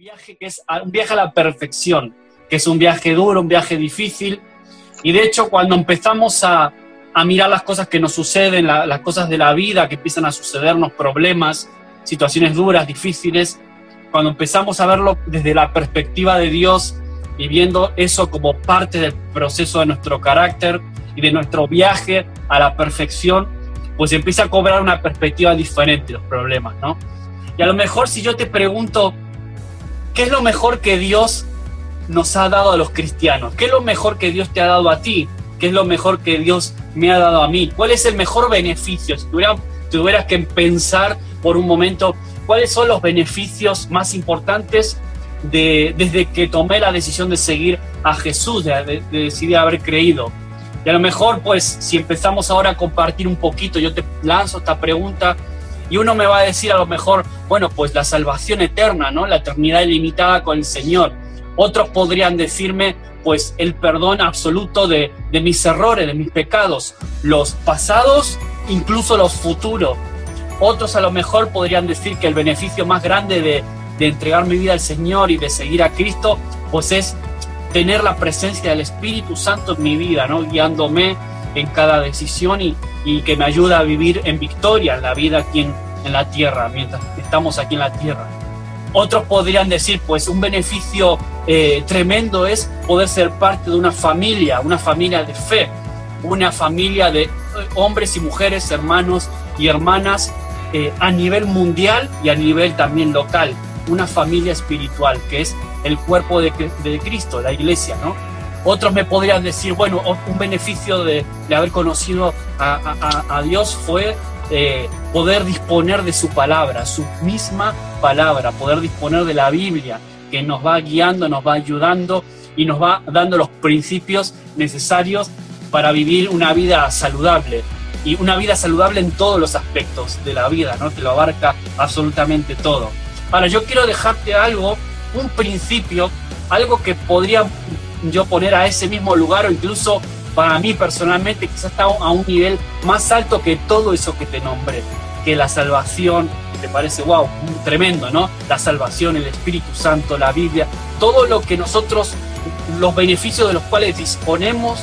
viaje que es un viaje a la perfección, que es un viaje duro, un viaje difícil. Y de hecho, cuando empezamos a, a mirar las cosas que nos suceden, las cosas de la vida que empiezan a sucedernos, problemas, situaciones duras, difíciles, cuando empezamos a verlo desde la perspectiva de Dios y viendo eso como parte del proceso de nuestro carácter y de nuestro viaje a la perfección, pues empieza a cobrar una perspectiva diferente los problemas, ¿no? Y a lo mejor si yo te pregunto, ¿Qué es lo mejor que Dios nos ha dado a los cristianos? ¿Qué es lo mejor que Dios te ha dado a ti? ¿Qué es lo mejor que Dios me ha dado a mí? ¿Cuál es el mejor beneficio? Si tuvieras, que pensar por un momento, ¿cuáles son los beneficios más importantes de, desde que tomé la decisión de seguir a Jesús, de decidir haber creído? Y a lo mejor, pues, si empezamos ahora a compartir un poquito, yo te lanzo esta pregunta y uno me va a decir a lo mejor, bueno, pues la salvación eterna, ¿no? La eternidad ilimitada con el Señor. Otros podrían decirme, pues el perdón absoluto de, mis errores, de mis pecados, los pasados, incluso los futuros. Otros a lo mejor podrían decir que el beneficio más grande de, de entregar mi vida al Señor y de seguir a Cristo, pues es tener la presencia del Espíritu Santo en mi vida, ¿no? Guiándome en cada decisión y, y que me ayuda a vivir en victoria la vida aquí la tierra, mientras estamos aquí en la tierra. Otros podrían decir, pues un beneficio eh, tremendo es poder ser parte de una familia, una familia de fe, una familia de hombres y mujeres, hermanos y hermanas eh, a nivel mundial y a nivel también local, una familia espiritual que es el cuerpo de, de Cristo, la iglesia, ¿no? Otros me podrían decir, bueno, un beneficio de, haber conocido a, Dios fue eh, poder disponer de su palabra, su misma palabra, poder disponer de la Biblia, que nos va guiando, nos va ayudando y nos va dando los principios necesarios para vivir una vida saludable. Y una vida saludable en todos los aspectos de la vida, ¿no? Que lo abarca absolutamente todo. Ahora, yo quiero dejarte algo, un principio, algo que podría yo poner a ese mismo lugar o incluso para mí personalmente quizás está a un nivel más alto que todo eso que te nombré, que la salvación, te parece, wow, tremendo, ¿no? La salvación, el Espíritu Santo, la Biblia, todo lo que nosotros, los beneficios de los cuales disponemos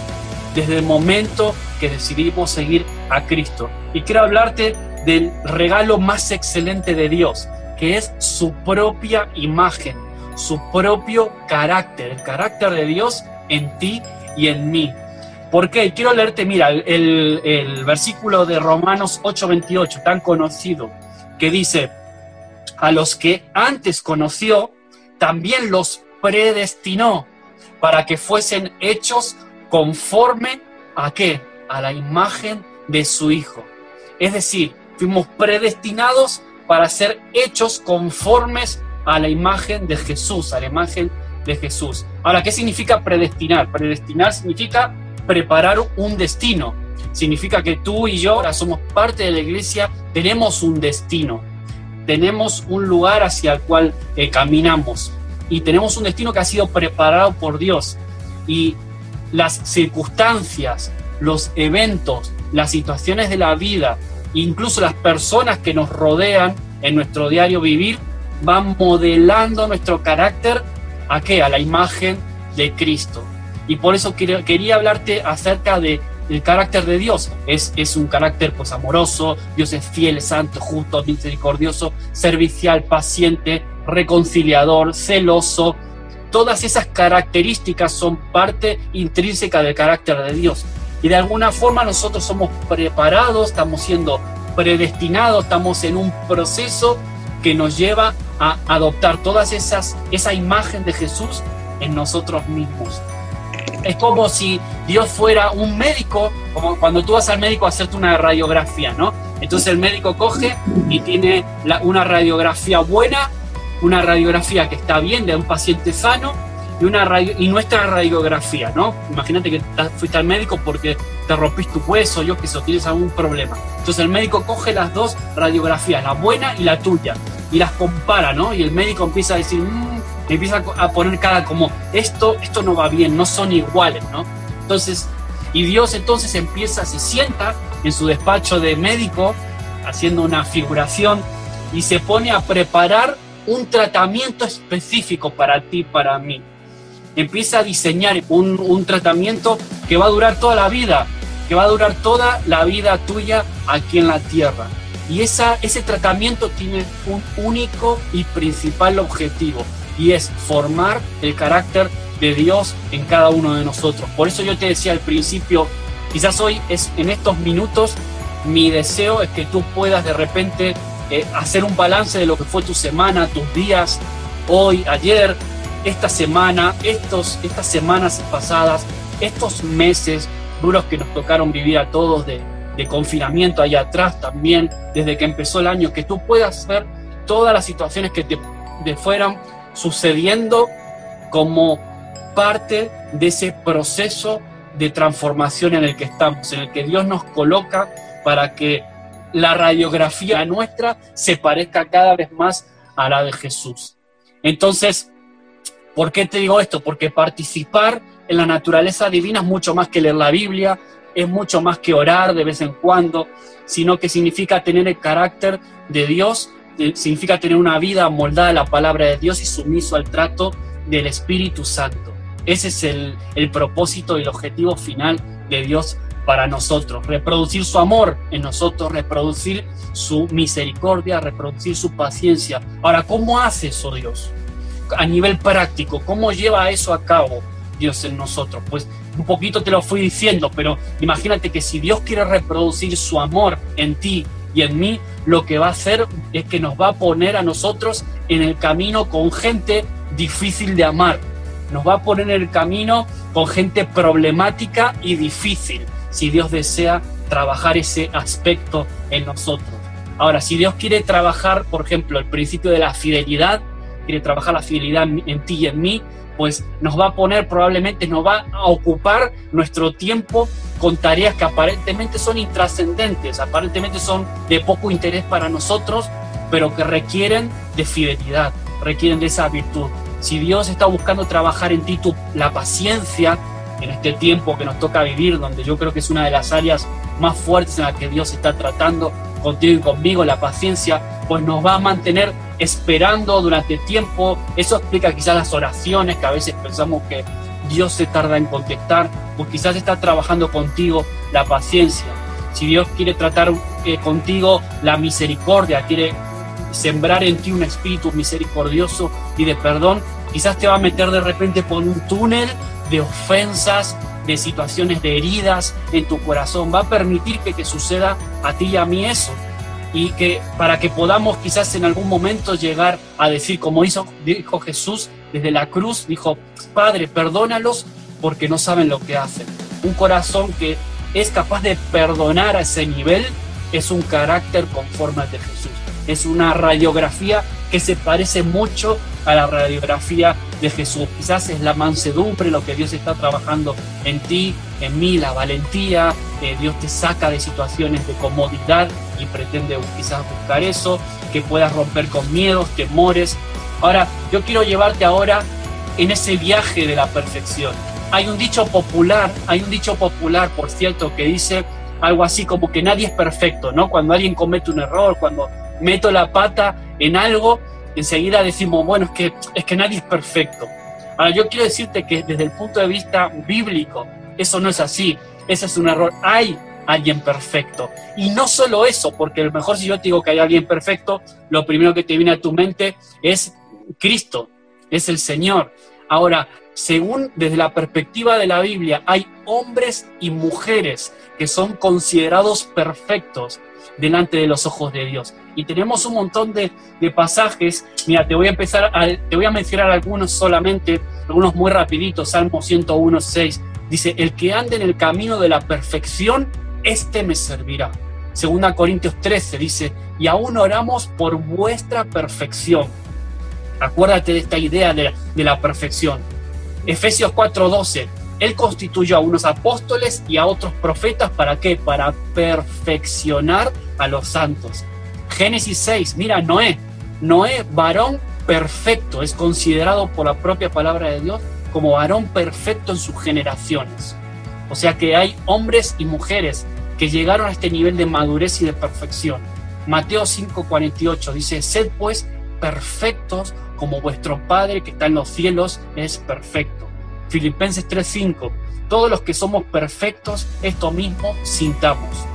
desde el momento que decidimos seguir a Cristo. Y quiero hablarte del regalo más excelente de Dios, que es su propia imagen su propio carácter, el carácter de Dios en ti y en mí. ¿Por qué? Quiero leerte, mira, el, versículo de Romanos 8:28, tan conocido, que dice, a los que antes conoció, también los predestinó para que fuesen hechos conforme a qué? A la imagen de su Hijo. Es decir, fuimos predestinados para ser hechos conformes a la imagen de Jesús, a la imagen de Jesús. Ahora, ¿qué significa predestinar? Predestinar significa preparar un destino. Significa que tú y yo ahora somos parte de la iglesia, tenemos un destino, tenemos un lugar hacia el cual eh, caminamos y tenemos un destino que ha sido preparado por Dios. Y las circunstancias, los eventos, las situaciones de la vida, incluso las personas que nos rodean en nuestro diario vivir, van modelando nuestro carácter a qué? A la imagen de Cristo. Y por eso quería hablarte acerca de el carácter de Dios. Es, es un carácter pues amoroso, Dios es fiel, santo, justo, misericordioso, servicial, paciente, reconciliador, celoso. Todas esas características son parte intrínseca del carácter de Dios. Y de alguna forma nosotros somos preparados, estamos siendo predestinados, estamos en un proceso que nos lleva a adoptar todas esas, esa imagen de Jesús en nosotros mismos. Es como si Dios fuera un médico, como cuando tú vas al médico a hacerte una radiografía, ¿no? Entonces el médico coge y tiene una radiografía buena, una radiografía que está bien de un paciente sano y, una radio, y nuestra radiografía, ¿no? Imagínate que fuiste al médico porque te rompiste tu hueso, yo que sé, tienes algún problema. Entonces el médico coge las dos radiografías, la buena y la tuya, y las compara, ¿no? Y el médico empieza a decir, mmm, empieza a poner cada como, esto, esto no va bien, no son iguales, ¿no? Entonces, y Dios entonces empieza, se sienta en su despacho de médico, haciendo una figuración, y se pone a preparar un tratamiento específico para ti, para mí. Empieza a diseñar un, un tratamiento que va a durar toda la vida, que va a durar toda la vida tuya aquí en la tierra. Y esa, ese tratamiento tiene un único y principal objetivo, y es formar el carácter de Dios en cada uno de nosotros. Por eso yo te decía al principio, quizás hoy es en estos minutos mi deseo es que tú puedas de repente eh, hacer un balance de lo que fue tu semana, tus días, hoy, ayer, esta semana, estos, estas semanas pasadas, estos meses duros que nos tocaron vivir a todos de, confinamiento allá atrás también, desde que empezó el año, que tú puedas ver todas las situaciones que te, te fueran sucediendo como parte de ese proceso de transformación en el que estamos, en el que Dios nos coloca para que la radiografía nuestra se parezca cada vez más a la de Jesús. Entonces, ¿por qué te digo esto? Porque participar en la naturaleza divina es mucho más que leer la Biblia, es mucho más que orar de vez en cuando, sino que significa tener el carácter de Dios, significa tener una vida moldada a la palabra de Dios y sumiso al trato del Espíritu Santo. Ese es el, el propósito y el objetivo final de Dios para nosotros, reproducir su amor en nosotros, reproducir su misericordia, reproducir su paciencia. Ahora, ¿cómo hace eso Dios? A nivel práctico, ¿cómo lleva eso a cabo Dios en nosotros? Pues un poquito te lo fui diciendo, pero imagínate que si Dios quiere reproducir su amor en ti y en mí, lo que va a hacer es que nos va a poner a nosotros en el camino con gente difícil de amar. Nos va a poner en el camino con gente problemática y difícil si Dios desea trabajar ese aspecto en nosotros. Ahora, si Dios quiere trabajar, por ejemplo, el principio de la fidelidad, quiere trabajar la fidelidad en ti y en mí, pues nos va a poner probablemente, nos va a ocupar nuestro tiempo con tareas que aparentemente son intrascendentes, aparentemente son de poco interés para nosotros, pero que requieren de fidelidad, requieren de esa virtud. Si Dios está buscando trabajar en ti la paciencia, en este tiempo que nos toca vivir, donde yo creo que es una de las áreas más fuertes en las que Dios está tratando contigo y conmigo, la paciencia, pues nos va a mantener esperando durante tiempo. Eso explica quizás las oraciones que a veces pensamos que Dios se tarda en contestar, pues quizás está trabajando contigo la paciencia. Si Dios quiere tratar eh, contigo la misericordia, quiere sembrar en ti un espíritu misericordioso y de perdón, quizás te va a meter de repente por un túnel de ofensas, de situaciones de heridas en tu corazón. Va a permitir que te suceda a ti y a mí eso. Y que para que podamos quizás en algún momento llegar a decir, como hizo, dijo Jesús desde la cruz, dijo, Padre, perdónalos porque no saben lo que hacen. Un corazón que es capaz de perdonar a ese nivel es un carácter conforme al de Jesús. Es una radiografía que se parece mucho a la radiografía de Jesús. Quizás es la mansedumbre lo que Dios está trabajando en ti, en mí, la valentía. Eh, Dios te saca de situaciones de comodidad y pretende quizás buscar eso, que puedas romper con miedos, temores. Ahora, yo quiero llevarte ahora en ese viaje de la perfección. Hay un dicho popular, hay un dicho popular, por cierto, que dice algo así como que nadie es perfecto, ¿no? Cuando alguien comete un error, cuando meto la pata en algo, enseguida decimos, bueno, es que, es que nadie es perfecto. Ahora, yo quiero decirte que desde el punto de vista bíblico, eso no es así. Ese es un error. Hay alguien perfecto. Y no solo eso, porque a lo mejor si yo te digo que hay alguien perfecto, lo primero que te viene a tu mente es Cristo, es el Señor. Ahora, según desde la perspectiva de la Biblia, hay hombres y mujeres que son considerados perfectos delante de los ojos de Dios. Y tenemos un montón de, pasajes. Mira, te voy a empezar, te voy a mencionar algunos solamente, algunos muy rapiditos. Salmo 101, 6. Dice, el que ande en el camino de la perfección, este me servirá. Segunda Corintios 13 dice, y aún oramos por vuestra perfección. Acuérdate de esta idea de, de la perfección. Efesios 4:12, Él constituyó a unos apóstoles y a otros profetas, ¿para qué? Para perfeccionar a los santos. Génesis 6, mira, Noé, Noé, varón perfecto, es considerado por la propia palabra de Dios como varón perfecto en sus generaciones. O sea que hay hombres y mujeres que llegaron a este nivel de madurez y de perfección. Mateo 5:48 dice, sed pues perfectos como vuestro Padre que está en los cielos es perfecto. Filipenses 3:5, todos los que somos perfectos, esto mismo sintamos.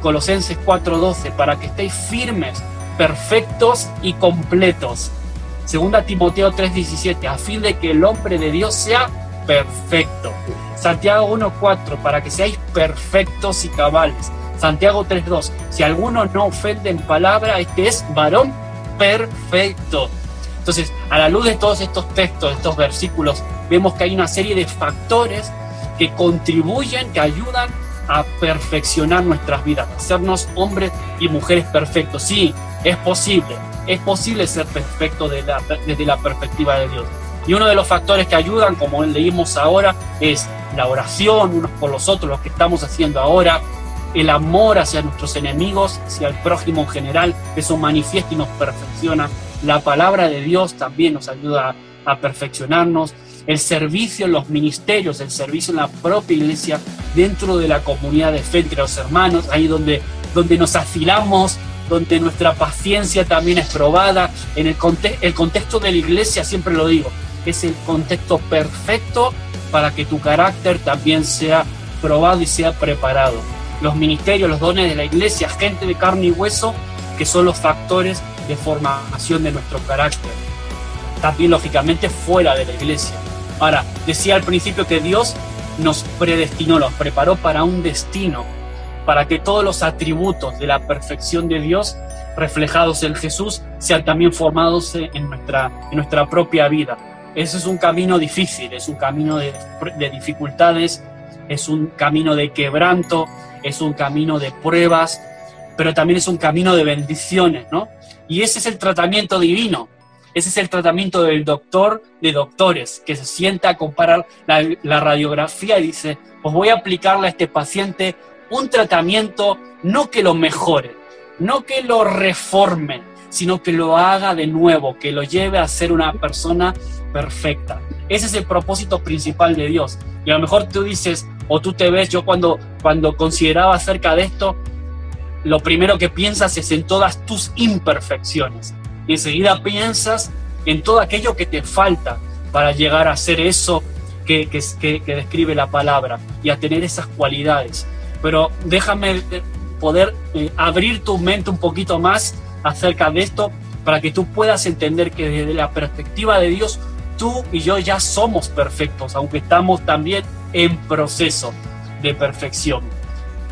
Colosenses 4:12, para que estéis firmes, perfectos y completos. Segunda Timoteo 3:17, a fin de que el hombre de Dios sea perfecto. Santiago 1:4, para que seáis perfectos y cabales. Santiago 3:2, si alguno no ofende en palabra, este es varón perfecto. Entonces, a la luz de todos estos textos, estos versículos, vemos que hay una serie de factores que contribuyen, que ayudan a perfeccionar nuestras vidas, hacernos hombres y mujeres perfectos. Sí, es posible, es posible ser perfecto desde la, perspectiva de Dios. Y uno de los factores que ayudan, como leímos ahora, es la oración unos por los otros, lo que estamos haciendo ahora, el amor hacia nuestros enemigos, hacia el prójimo en general, eso manifiesta y nos perfecciona. La palabra de Dios también nos ayuda a perfeccionarnos. El servicio en los ministerios, el servicio en la propia iglesia, dentro de la comunidad de fe entre los hermanos, ahí donde, donde nos afilamos, donde nuestra paciencia también es probada. En el, el contexto de la iglesia, siempre lo digo, es el contexto perfecto para que tu carácter también sea probado y sea preparado. Los ministerios, los dones de la iglesia, gente de carne y hueso, que son los factores de formación de nuestro carácter. También, lógicamente, fuera de la iglesia. Ahora, decía al principio que Dios nos predestinó, nos preparó para un destino, para que todos los atributos de la perfección de Dios reflejados en Jesús sean también formados en nuestra, nuestra propia vida. Ese es un camino difícil, es un camino de, de dificultades, es un camino de quebranto, es un camino de pruebas, pero también es un camino de bendiciones, ¿no? Y ese es el tratamiento divino, ese es el tratamiento del doctor de doctores, que se sienta a comparar la, radiografía y dice, pues voy a aplicarle a este paciente un tratamiento no que lo mejore, no que lo reforme, sino que lo haga de nuevo, que lo lleve a ser una persona perfecta. Ese es el propósito principal de Dios. Y a lo mejor tú dices, o tú te ves, yo cuando, cuando consideraba acerca de esto, lo primero que piensas es en todas tus imperfecciones. Y enseguida piensas en todo aquello que te falta para llegar a ser eso que, que, que describe la palabra y a tener esas cualidades. Pero déjame poder eh, abrir tu mente un poquito más acerca de esto para que tú puedas entender que desde la perspectiva de Dios, tú y yo ya somos perfectos, aunque estamos también en proceso de perfección.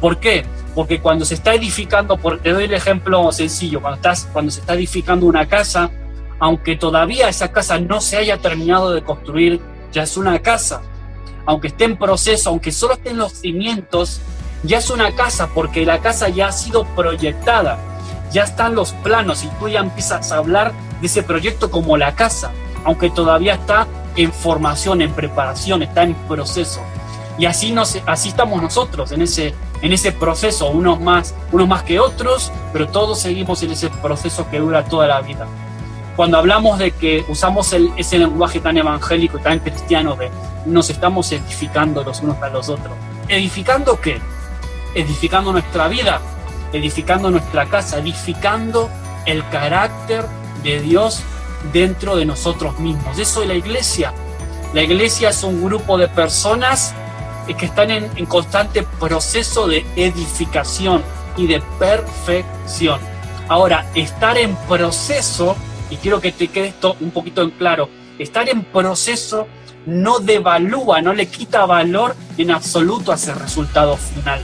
¿Por qué? Porque cuando se está edificando, te doy el ejemplo sencillo, cuando, estás, cuando se está edificando una casa, aunque todavía esa casa no se haya terminado de construir, ya es una casa. Aunque esté en proceso, aunque solo estén los cimientos, ya es una casa porque la casa ya ha sido proyectada, ya están los planos y tú ya empiezas a hablar de ese proyecto como la casa, aunque todavía está en formación, en preparación, está en proceso. Y así, nos, así estamos nosotros en ese, en ese proceso, unos más, unos más que otros, pero todos seguimos en ese proceso que dura toda la vida. Cuando hablamos de que usamos ese lenguaje tan evangélico y tan cristiano de nos estamos edificando los unos a los otros, ¿edificando qué? Edificando nuestra vida, edificando nuestra casa, edificando el carácter de Dios dentro de nosotros mismos. Eso es la iglesia. La iglesia es un grupo de personas que están en, constante proceso de edificación y de perfección. Ahora, estar en proceso, y quiero que te quede esto un poquito en claro, estar en proceso no devalúa, no le quita valor en absoluto a ese resultado final,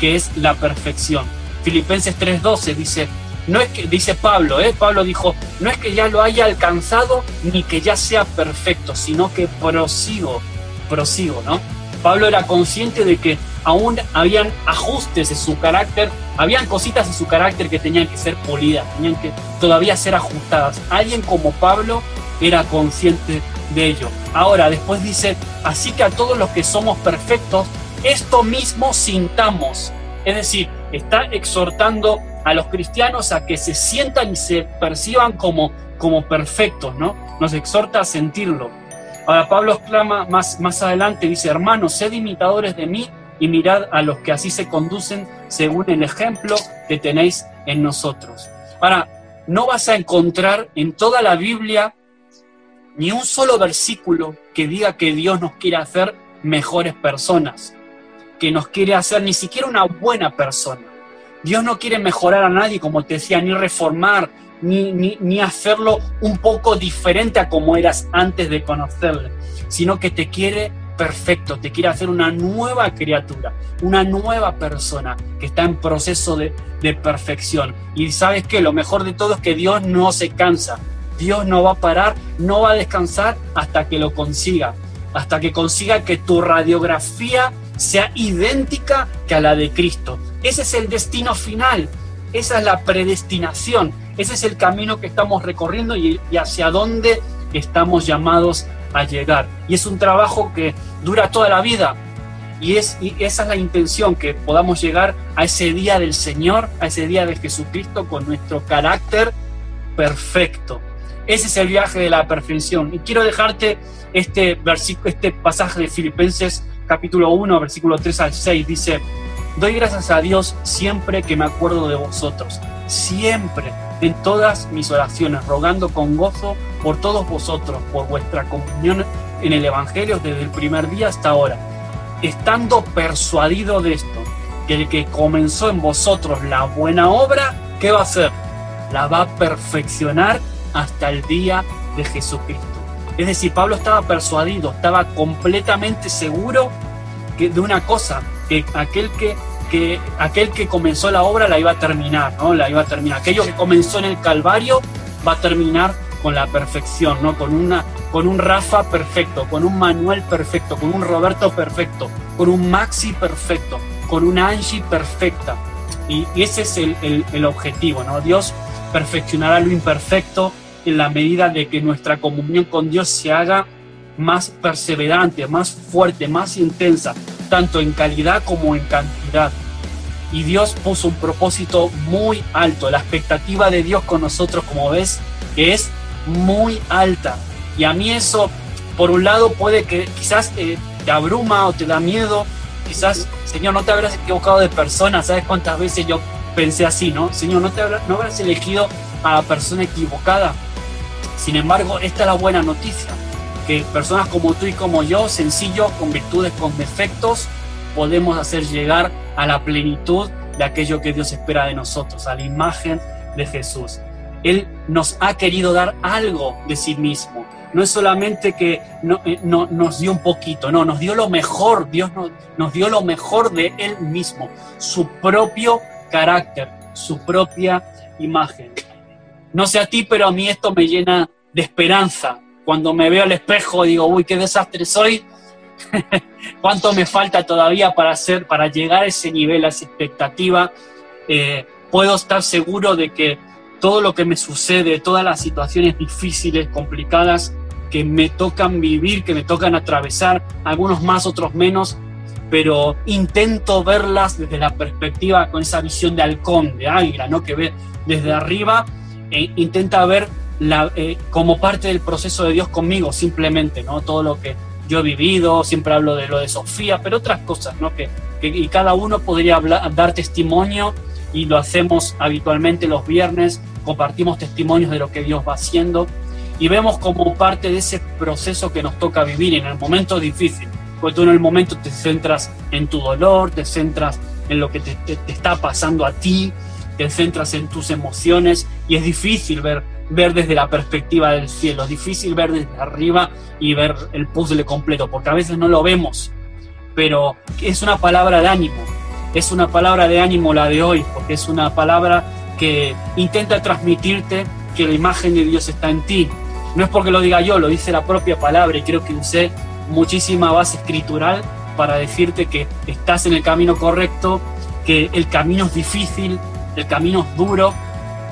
que es la perfección. Filipenses 3:12 dice, no es que, dice Pablo, ¿eh? Pablo dijo, no es que ya lo haya alcanzado ni que ya sea perfecto, sino que prosigo, prosigo, ¿no? Pablo era consciente de que aún habían ajustes en su carácter, habían cositas en su carácter que tenían que ser polidas, tenían que todavía ser ajustadas. Alguien como Pablo era consciente de ello. Ahora, después dice, así que a todos los que somos perfectos, esto mismo sintamos. Es decir, está exhortando a los cristianos a que se sientan y se perciban como, como perfectos, ¿no? Nos exhorta a sentirlo. Ahora Pablo exclama más, más adelante, dice, hermanos, sed imitadores de mí y mirad a los que así se conducen según el ejemplo que tenéis en nosotros. Ahora, no vas a encontrar en toda la Biblia ni un solo versículo que diga que Dios nos quiere hacer mejores personas, que nos quiere hacer ni siquiera una buena persona. Dios no quiere mejorar a nadie, como te decía, ni reformar, ni, ni, hacerlo un poco diferente a como eras antes de conocerle, sino que te quiere perfecto, te quiere hacer una nueva criatura, una nueva persona que está en proceso de, de perfección. Y sabes que lo mejor de todo es que Dios no se cansa, Dios no va a parar, no va a descansar hasta que lo consiga, hasta que consiga que tu radiografía sea idéntica que a la de Cristo. Ese es el destino final, esa es la predestinación, ese es el camino que estamos recorriendo y, hacia dónde estamos llamados a llegar. Y es un trabajo que dura toda la vida. Y, es, y esa es la intención, que podamos llegar a ese día del Señor, a ese día de Jesucristo con nuestro carácter perfecto. Ese es el viaje de la perfección. Y quiero dejarte este, versículo, este pasaje de Filipenses capítulo 1, versículo 3 al 6. Dice, doy gracias a Dios siempre que me acuerdo de vosotros. Siempre, en todas mis oraciones, rogando con gozo por todos vosotros, por vuestra comunión en el Evangelio desde el primer día hasta ahora. Estando persuadido de esto, que el que comenzó en vosotros la buena obra, ¿qué va a hacer? La va a perfeccionar hasta el día de Jesucristo. Es decir, Pablo estaba persuadido, estaba completamente seguro que, de una cosa, que aquel que, que, aquel que comenzó la obra la iba a terminar, ¿no? La iba a terminar. Aquello que comenzó en el Calvario va a terminar con la perfección, ¿no? Con, una, con un Rafa perfecto, con un Manuel perfecto, con un Roberto perfecto, con un Maxi perfecto, con una Angie perfecta. Y, ese es el, el, el objetivo, ¿no? Dios perfeccionará lo imperfecto en la medida de que nuestra comunión con Dios se haga más perseverante, más fuerte, más intensa, tanto en calidad como en cantidad. Y Dios puso un propósito muy alto. La expectativa de Dios con nosotros, como ves, es muy alta. Y a mí eso, por un lado, puede que quizás eh, te abruma o te da miedo. Quizás, Señor, no te habrás equivocado de persona. ¿Sabes cuántas veces yo pensé así, no? Señor, no te no habrás elegido a la persona equivocada. Sin embargo, esta es la buena noticia, que personas como tú y como yo, sencillos, con virtudes, con defectos, podemos hacer llegar a la plenitud de aquello que Dios espera de nosotros, a la imagen de Jesús. Él nos ha querido dar algo de sí mismo. No es solamente que no, eh, nos dio un poquito, no, nos dio lo mejor. Dios nos, nos dio lo mejor de Él mismo, su propio carácter, su propia imagen. No sé a ti, pero a mí esto me llena de esperanza. Cuando me veo al espejo digo, uy, qué desastre soy. ¿Cuánto me falta todavía para hacer, para llegar a ese nivel, a esa expectativa? Eh, puedo estar seguro de que todo lo que me sucede, todas las situaciones difíciles, complicadas que me tocan vivir, que me tocan atravesar, algunos más, otros menos, pero intento verlas desde la perspectiva, con esa visión de halcón, de águila, ¿no? que ve desde arriba e intenta ver eh, como parte del proceso de Dios conmigo, simplemente, ¿no? Todo lo que yo he vivido, siempre hablo de lo de Sofía, pero otras cosas, ¿no? Que, y cada uno podría hablar, dar testimonio y lo hacemos habitualmente los viernes, compartimos testimonios de lo que Dios va haciendo y vemos como parte de ese proceso que nos toca vivir en el momento difícil, porque tú en el momento te centras en tu dolor, te centras en lo que te está pasando a ti, te centras en tus emociones y es difícil ver, ver desde la perspectiva del cielo, difícil ver desde arriba y ver el puzzle completo, porque a veces no lo vemos, pero es una palabra de ánimo, es una palabra de ánimo la de hoy, porque es una palabra que intenta transmitirte que la imagen de Dios está en ti. No es porque lo diga yo, lo dice la propia palabra y creo que usé muchísima base escritural para decirte que estás en el camino correcto, que el camino es difícil, el camino es duro,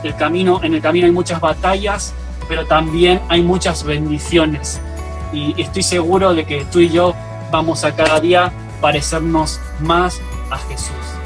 el camino, en el camino hay muchas batallas, pero también hay muchas bendiciones. Y estoy seguro de que tú y yo vamos a cada día parecernos más a Jesús.